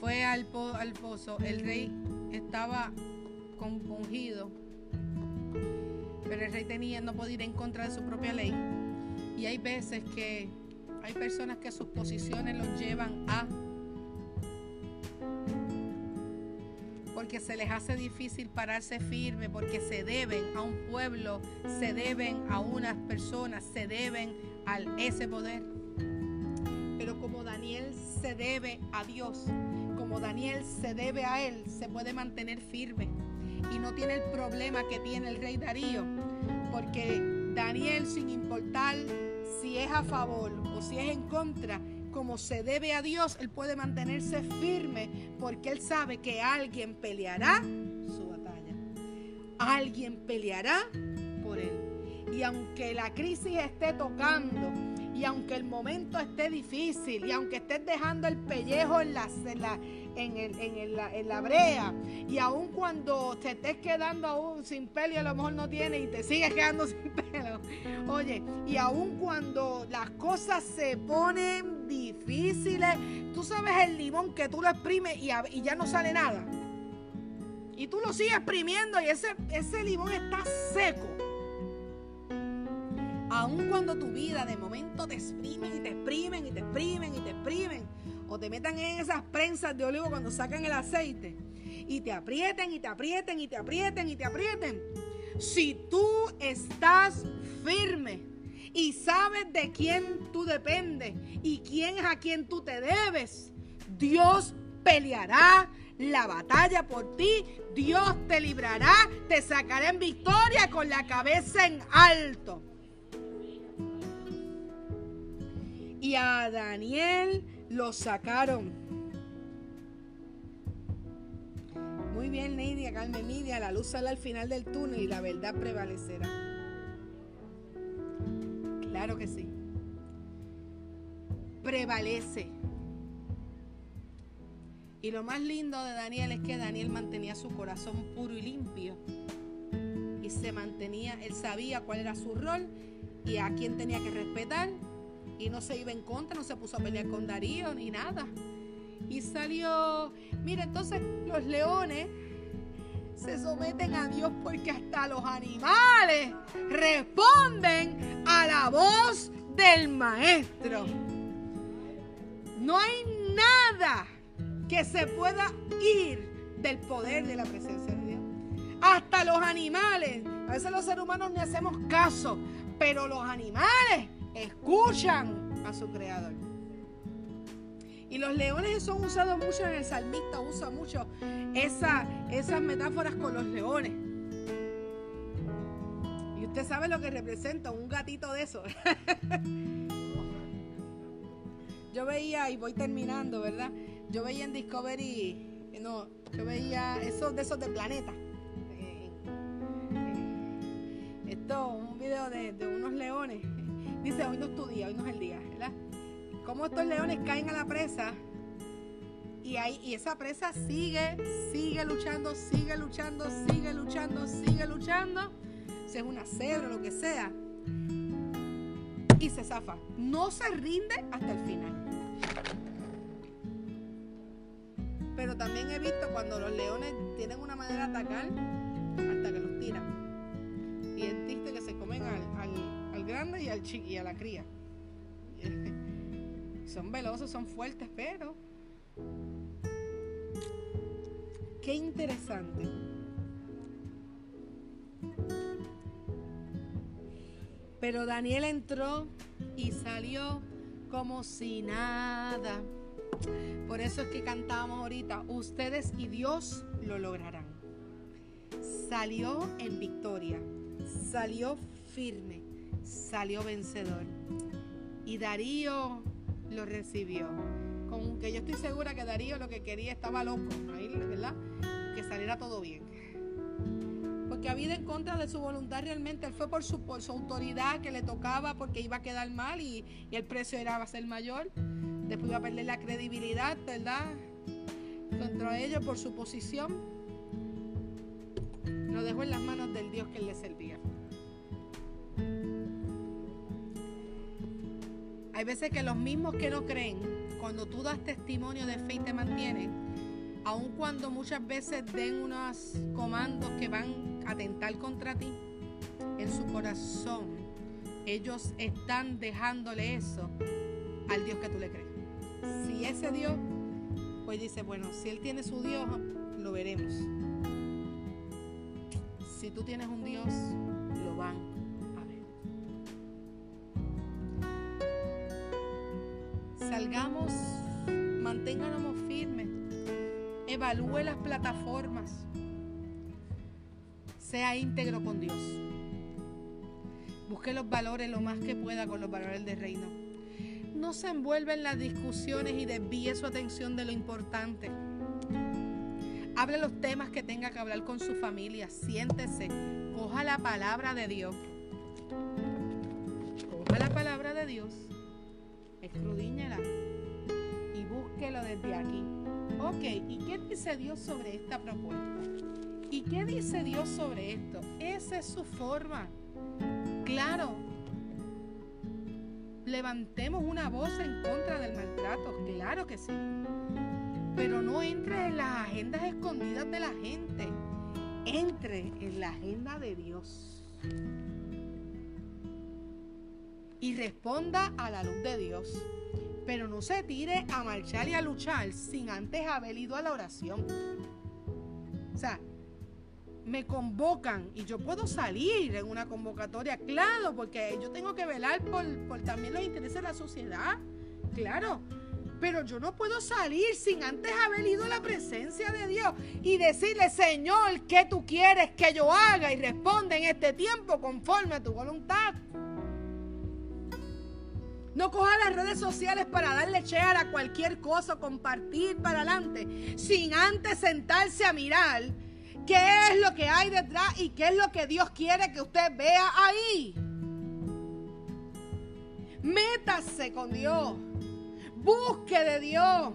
A: Fue al, al pozo. El rey estaba compungido. Pero el rey tenía, no podía ir en contra de su propia ley. Y hay veces que hay personas que sus posiciones los llevan a porque se les hace difícil pararse firme, porque se deben a un pueblo, se deben a unas personas, se deben a ese poder. Pero como Daniel se debe a Dios, como Daniel se debe a Él, se puede mantener firme y no tiene el problema que tiene el rey Darío, porque Daniel, sin importar si es a favor o si es en contra, como se debe a Dios, él puede mantenerse firme porque él sabe que alguien peleará su batalla. Alguien peleará por él. Y aunque la crisis esté tocando, y aunque el momento esté difícil, y aunque estés dejando el pellejo en la, en, en, la, brea, y aun cuando te estés quedando aún sin pelo y a lo mejor no tienes y te sigues quedando (laughs) sin pelo, oye, y aun cuando las cosas se ponen difíciles, tú sabes el limón que tú lo exprimes y, y ya no sale nada. Y tú lo sigues exprimiendo y ese, ese limón está seco Aun cuando tu vida de momento te exprimen y te exprimen y te exprimen y te exprimen, o te metan en esas prensas de olivo cuando sacan el aceite, y te aprieten y te aprieten y te aprieten y te aprieten. Si tú estás firme y sabes de quién tú dependes y quién es a quien tú te debes, Dios peleará la batalla por ti, Dios te librará, te sacará en victoria con la cabeza en alto. Y a Daniel lo sacaron. Muy bien, Nidia, Carmen Nidia, la luz sale al final del túnel y la verdad prevalecerá. Claro que sí. Prevalece. Y lo más lindo de Daniel es que Daniel mantenía su corazón puro y limpio. Y se mantenía, él sabía cuál era su rol y a quién tenía que respetar. Y no se iba en contra, no se puso a pelear con Darío ni nada. Y salió, mira, entonces los leones se someten a Dios porque hasta los animales responden a la voz del maestro. No hay nada que se pueda ir del poder de la presencia de Dios. Hasta los animales. A veces los seres humanos ni hacemos caso, pero los animales escuchan a su creador. Y los leones son usados mucho en el salmista, usa mucho esa, esas metáforas con los leones. Y usted sabe lo que representa un gatito de esos. (laughs) yo veía, y voy terminando, ¿verdad? Yo veía en Discovery, no, yo veía esos de esos de planeta. Eh, eh, esto, un video de, de unos leones. Dice, hoy no es tu día, hoy no es el día, ¿verdad? cómo estos leones caen a la presa y, ahí, y esa presa sigue, sigue luchando, sigue luchando, sigue luchando, sigue luchando, si es una cebra lo que sea, y se zafa. No se rinde hasta el final. Pero también he visto cuando los leones tienen una manera de atacar hasta que los tiran. Y es triste que se comen al, grande y al chiqui y a la cría. (laughs) son veloces, son fuertes, pero qué interesante. Pero Daniel entró y salió como si nada. Por eso es que cantamos ahorita, ustedes y Dios lo lograrán. Salió en victoria, salió firme, salió vencedor. Y Darío lo recibió. Con que yo estoy segura que Darío lo que quería estaba loco, ¿verdad? Que saliera todo bien. Porque había en contra de su voluntad realmente, él fue por su, autoridad que le tocaba porque iba a quedar mal y, el precio era va a ser mayor. Después iba a perder la credibilidad, ¿verdad? Contra ellos por su posición. Lo dejó en las manos del Dios que le servía. Hay veces que los mismos que no creen, cuando tú das testimonio de fe y te mantienen, aun cuando muchas veces den unos comandos que van a atentar contra ti, en su corazón ellos están dejándole eso al Dios que tú le crees. Si ese Dios, pues dice, bueno, si Él tiene su Dios, lo veremos. Si tú tienes un Dios, lo van salgamos, manténganos firmes, evalúe las plataformas, sea íntegro con Dios. Busque los valores lo más que pueda con los valores del reino. No se envuelve en las discusiones y desvíe su atención de lo importante. Hable los temas que tenga que hablar con su familia. Siéntese. Coja la palabra de Dios. Coja la palabra de Dios búsquelo desde aquí. Ok, ¿y qué dice Dios sobre esta propuesta? ¿Y qué dice Dios sobre esto? Esa es su forma. Claro, levantemos una voz en contra del maltrato, claro que sí. Pero no entre en las agendas escondidas de la gente. Entre en la agenda de Dios y responda a la luz de Dios. Pero no se tire a marchar y a luchar sin antes haber ido a la oración. O sea, me convocan y yo puedo salir en una convocatoria, claro, porque yo tengo que velar por, también los intereses de la sociedad, claro. Pero yo no puedo salir sin antes haber ido a la presencia de Dios y decirle, Señor, ¿qué tú quieres que yo haga? Y responde en este tiempo conforme a tu voluntad. No coja las redes sociales para darle share a cualquier cosa, compartir para adelante, sin antes sentarse a mirar qué es lo que hay detrás y qué es lo que Dios quiere que usted vea ahí. Métase con Dios. Busque de Dios.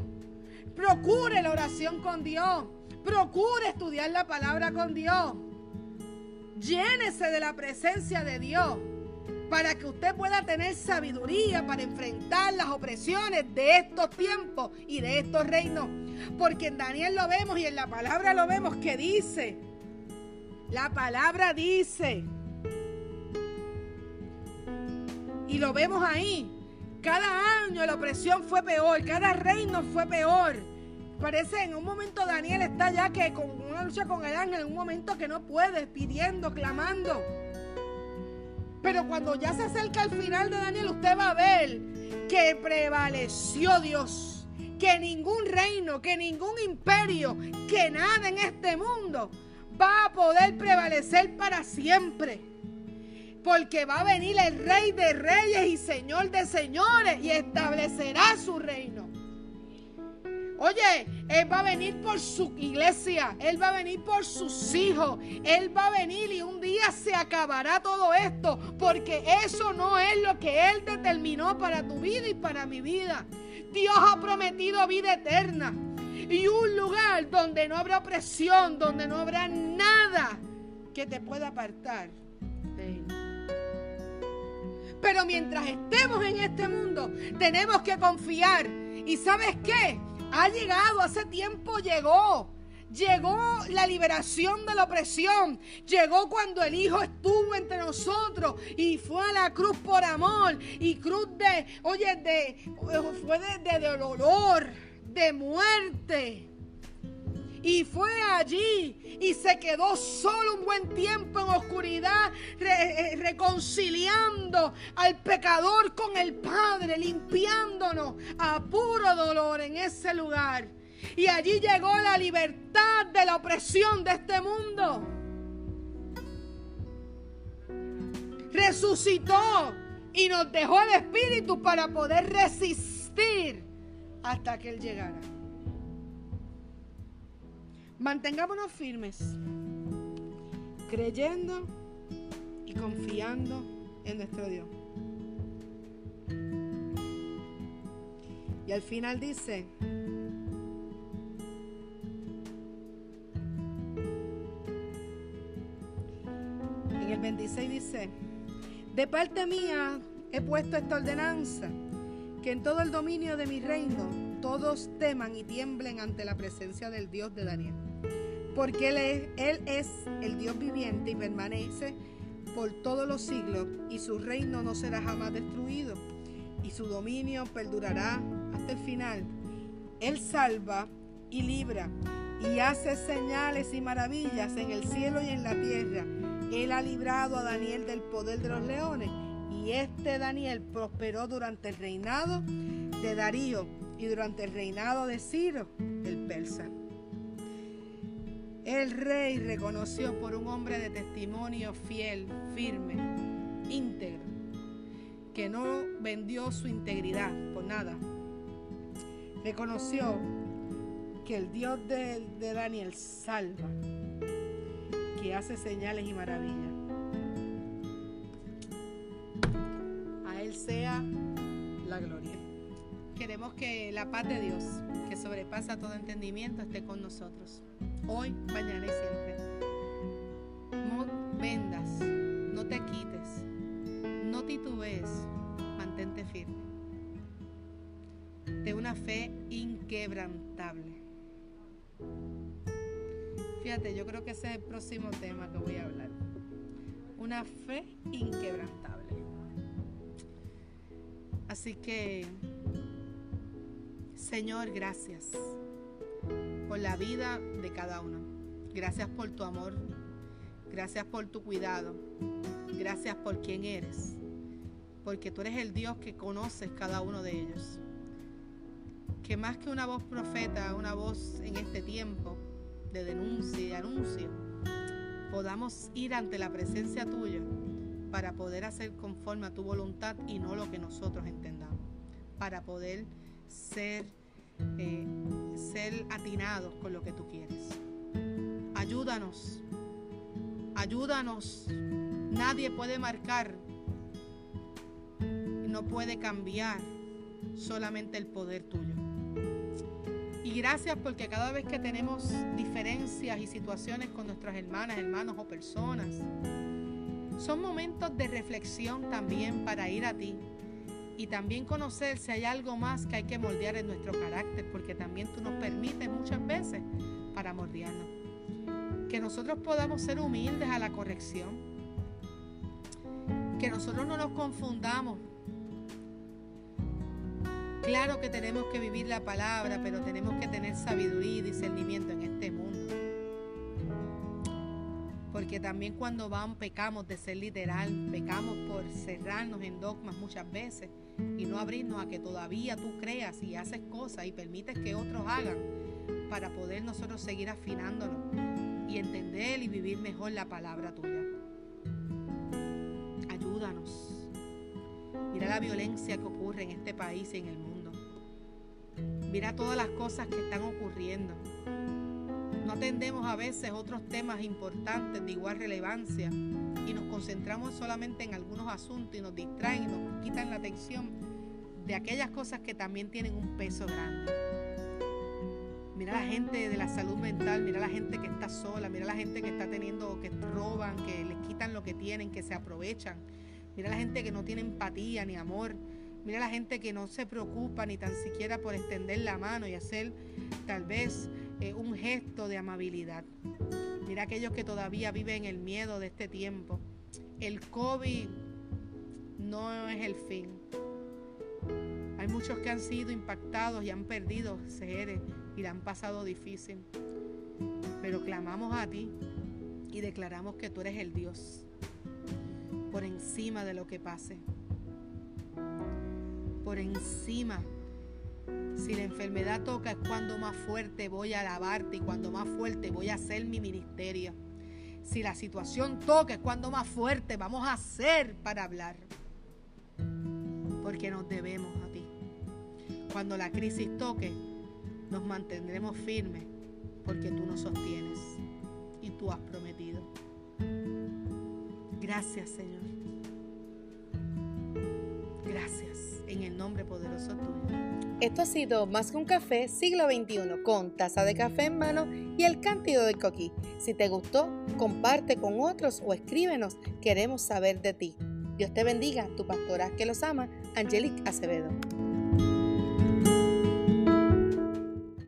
A: Procure la oración con Dios. Procure estudiar la palabra con Dios. Llénese de la presencia de Dios para que usted pueda tener sabiduría para enfrentar las opresiones de estos tiempos y de estos reinos. Porque en Daniel lo vemos y en la palabra lo vemos que dice, la palabra dice, y lo vemos ahí, cada año la opresión fue peor, cada reino fue peor. Parece en un momento Daniel está ya que con una lucha con el ángel, en un momento que no puede, pidiendo, clamando. Pero cuando ya se acerca al final de Daniel, usted va a ver que prevaleció Dios. Que ningún reino, que ningún imperio, que nada en este mundo va a poder prevalecer para siempre. Porque va a venir el rey de reyes y señor de señores y establecerá su reino. Oye, Él va a venir por su iglesia, Él va a venir por sus hijos, Él va a venir y un día se acabará todo esto, porque eso no es lo que Él determinó para tu vida y para mi vida. Dios ha prometido vida eterna y un lugar donde no habrá opresión, donde no habrá nada que te pueda apartar de Él. Pero mientras estemos en este mundo, tenemos que confiar. ¿Y sabes qué? Ha llegado, hace tiempo llegó. Llegó la liberación de la opresión. Llegó cuando el Hijo estuvo entre nosotros y fue a la cruz por amor. Y cruz de, oye, de, fue de, de dolor, de muerte. Y fue allí y se quedó solo un buen tiempo en oscuridad, re, reconciliando al pecador con el Padre, limpiándonos a puro dolor en ese lugar. Y allí llegó la libertad de la opresión de este mundo. Resucitó y nos dejó el Espíritu para poder resistir hasta que Él llegara. Mantengámonos firmes, creyendo y confiando en nuestro Dios. Y al final dice, en el 26 dice, de parte mía he puesto esta ordenanza, que en todo el dominio de mi reino todos teman y tiemblen ante la presencia del Dios de Daniel. Porque él es, el Dios viviente y permanece por todos los siglos y su reino no será jamás destruido y su dominio perdurará hasta el final. Él salva y libra y hace señales y maravillas en el cielo y en la tierra. Él ha librado a Daniel del poder de los leones y este Daniel prosperó durante el reinado de Darío y durante el reinado de Ciro, el persa. El rey reconoció por un hombre de testimonio fiel, firme, íntegro, que no vendió su integridad por nada. Reconoció que el Dios de, Daniel salva, que hace señales y maravillas. A Él sea la gloria. Queremos que la paz de Dios, que sobrepasa todo entendimiento, esté con nosotros. Hoy, mañana y siempre. No vendas, no te quites, no titubees, mantente firme. De una fe inquebrantable. Fíjate, yo creo que ese es el próximo tema que voy a hablar. Una fe inquebrantable. Así que, Señor, gracias por la vida de cada uno. Gracias por tu amor. Gracias por tu cuidado. Gracias por quien eres. Porque tú eres el Dios que conoces cada uno de ellos. Que más que una voz profeta, una voz en este tiempo de denuncia y anuncio, podamos ir ante la presencia tuya para poder hacer conforme a tu voluntad y no lo que nosotros entendamos. Para poder ser eh, ser atinados con lo que tú quieres. Ayúdanos, ayúdanos. Nadie puede marcar, no puede cambiar solamente el poder tuyo. Y gracias porque cada vez que tenemos diferencias y situaciones con nuestras hermanas, hermanos o personas, son momentos de reflexión también para ir a ti y también conocer si hay algo más que hay que moldear en nuestro carácter, porque también tú nos permites muchas veces para moldearnos. Que nosotros podamos ser humildes a la corrección, que nosotros no nos confundamos Claro que tenemos que vivir la palabra, pero tenemos que tener sabiduría y discernimiento en este mundo. Porque también cuando vamos pecamos de ser literal, pecamos por cerrarnos en dogmas muchas veces y no abrirnos a que todavía tú creas y haces cosas y permites que otros hagan para poder nosotros seguir afinándonos y entender y vivir mejor la palabra tuya. Ayúdanos. Mira la violencia que ocurre en este país y en el mundo. Mira todas las cosas que están ocurriendo. No atendemos a veces otros temas importantes de igual relevancia y nos concentramos solamente en algunos asuntos y nos distraen y nos quitan la atención de aquellas cosas que también tienen un peso grande. Mira la gente de la salud mental, mira la gente que está sola, mira la gente que está teniendo, que roban, que les quitan lo que tienen, que se aprovechan. Mira la gente que no tiene empatía ni amor. Mira la gente que no se preocupa ni tan siquiera por extender la mano y hacer tal vez eh, un gesto de amabilidad. Mira aquellos que todavía viven el miedo de este tiempo. El COVID no es el fin. Hay muchos que han sido impactados y han perdido seres y la han pasado difícil. Pero clamamos a ti y declaramos que tú eres el Dios por encima de lo que pase por encima. Si la enfermedad toca es cuando más fuerte voy a alabarte y cuando más fuerte voy a hacer mi ministerio. Si la situación toca es cuando más fuerte vamos a hacer para hablar. Porque nos debemos a ti. Cuando la crisis toque, nos mantendremos firmes porque tú nos sostienes y tú has prometido. Gracias Señor. Gracias en el nombre poderoso tuyo.
B: Esto ha sido Más que un café, siglo XXI, con taza de café en mano y el cántido del coquí. Si te gustó, comparte con otros o escríbenos, queremos saber de ti. Dios te bendiga, tu pastora que los ama, Angelic Acevedo.